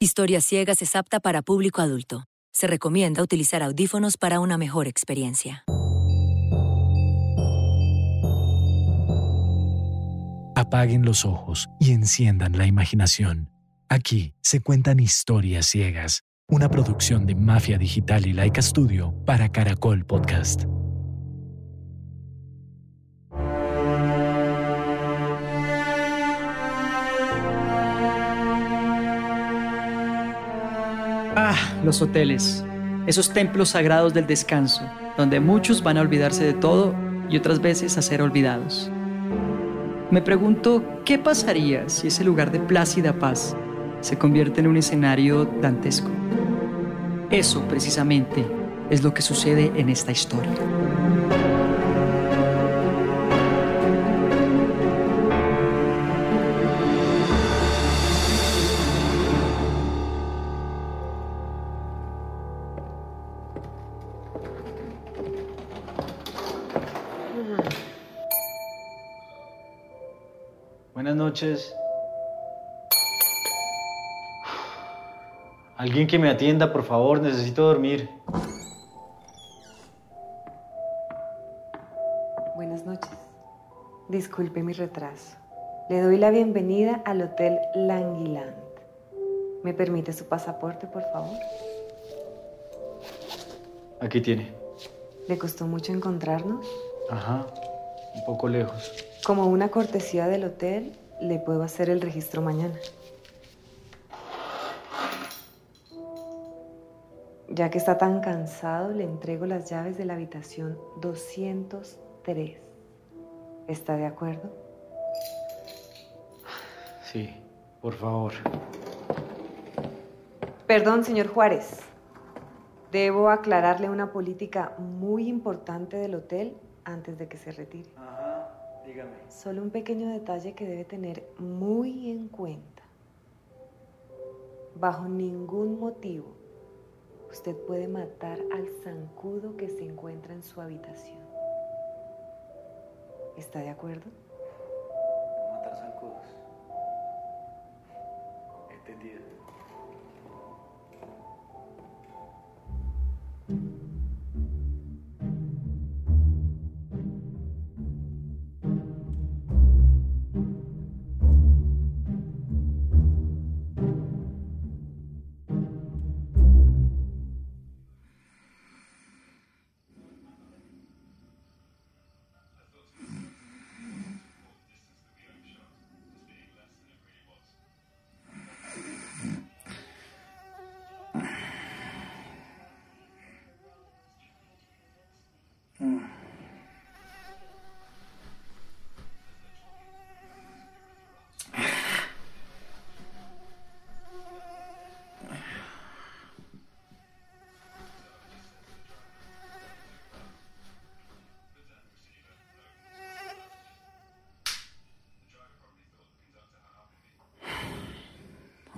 Historias Ciegas es apta para público adulto. Se recomienda utilizar audífonos para una mejor experiencia. Apaguen los ojos y enciendan la imaginación. Aquí se cuentan historias ciegas, una producción de Mafia Digital y Laika Studio para Caracol Podcast. Ah, los hoteles. Esos templos sagrados del descanso, donde muchos van a olvidarse de todo y otras veces a ser olvidados. Me pregunto, ¿qué pasaría si ese lugar de plácida paz se convierte en un escenario dantesco? Eso precisamente es lo que sucede en esta historia. Buenas noches. Alguien que me atienda, por favor, necesito dormir. Buenas noches. Disculpe mi retraso. Le doy la bienvenida al Hotel Languiland. ¿Me permite su pasaporte, por favor? Aquí tiene. ¿Le costó mucho encontrarnos? Ajá, un poco lejos. Como una cortesía del hotel, le puedo hacer el registro mañana. Ya que está tan cansado, le entrego las llaves de la habitación 203. ¿Está de acuerdo? Sí, por favor. Perdón, señor Juárez. Debo aclararle una política muy importante del hotel antes de que se retire. Ajá, dígame. Solo un pequeño detalle que debe tener muy en cuenta. Bajo ningún motivo usted puede matar al zancudo que se encuentra en su habitación. ¿Está de acuerdo?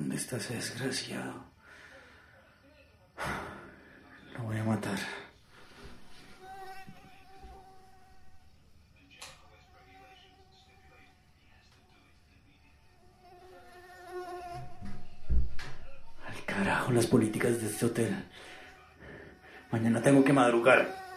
¿Dónde está ese desgraciado? Lo voy a matar. Al carajo las políticas de este hotel. Mañana tengo que madrugar.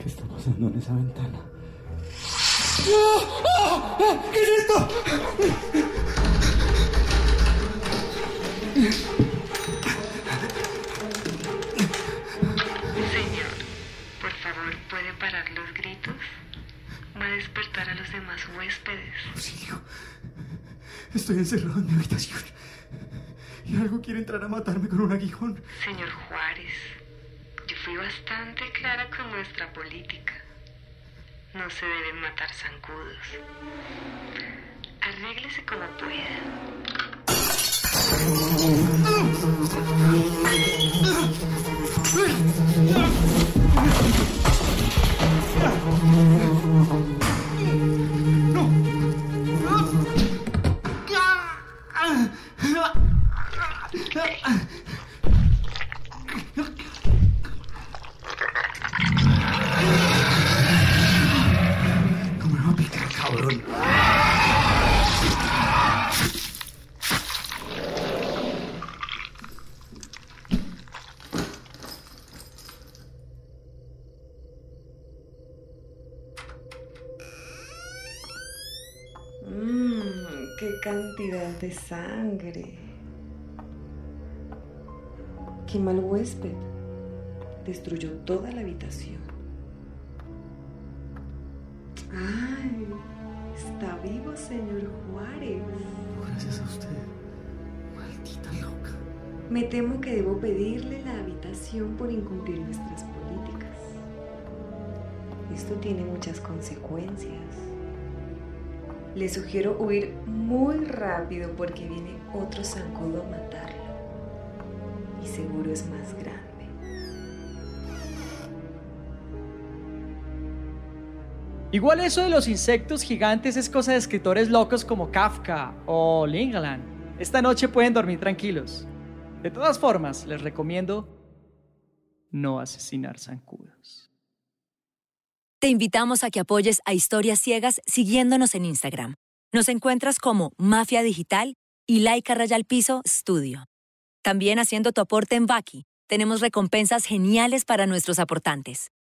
¿Qué está pasando en esa ventana? ¿Qué es esto? Señor, por favor, ¿puede parar los gritos? Va a despertar a los demás huéspedes. Auxilio. Estoy encerrado en mi habitación. Y algo quiere entrar a matarme con un aguijón. Señor Juárez, fui bastante clara con nuestra política. No se deben matar zancudos. Arréglese como pueda. No me va a picar, cabrón. Mmm, qué cantidad de sangre. Qué mal huésped. Destruyó toda la habitación. ¡Ay! Está vivo, señor Juárez. Gracias a usted. Maldita loca. Me temo que debo pedirle la habitación por incumplir nuestras políticas. Esto tiene muchas consecuencias. Le sugiero huir muy rápido porque viene otro zancudo a matarlo. Y seguro es más grande. Igual eso de los insectos gigantes es cosa de escritores locos como Kafka o Lingaland. Esta noche pueden dormir tranquilos. De todas formas, les recomiendo no asesinar zancudos. Te invitamos a que apoyes a Historias Ciegas siguiéndonos en Instagram. Nos encuentras como Mafia Digital y Laika Rayal Piso Studio. También haciendo tu aporte en Baki, tenemos recompensas geniales para nuestros aportantes.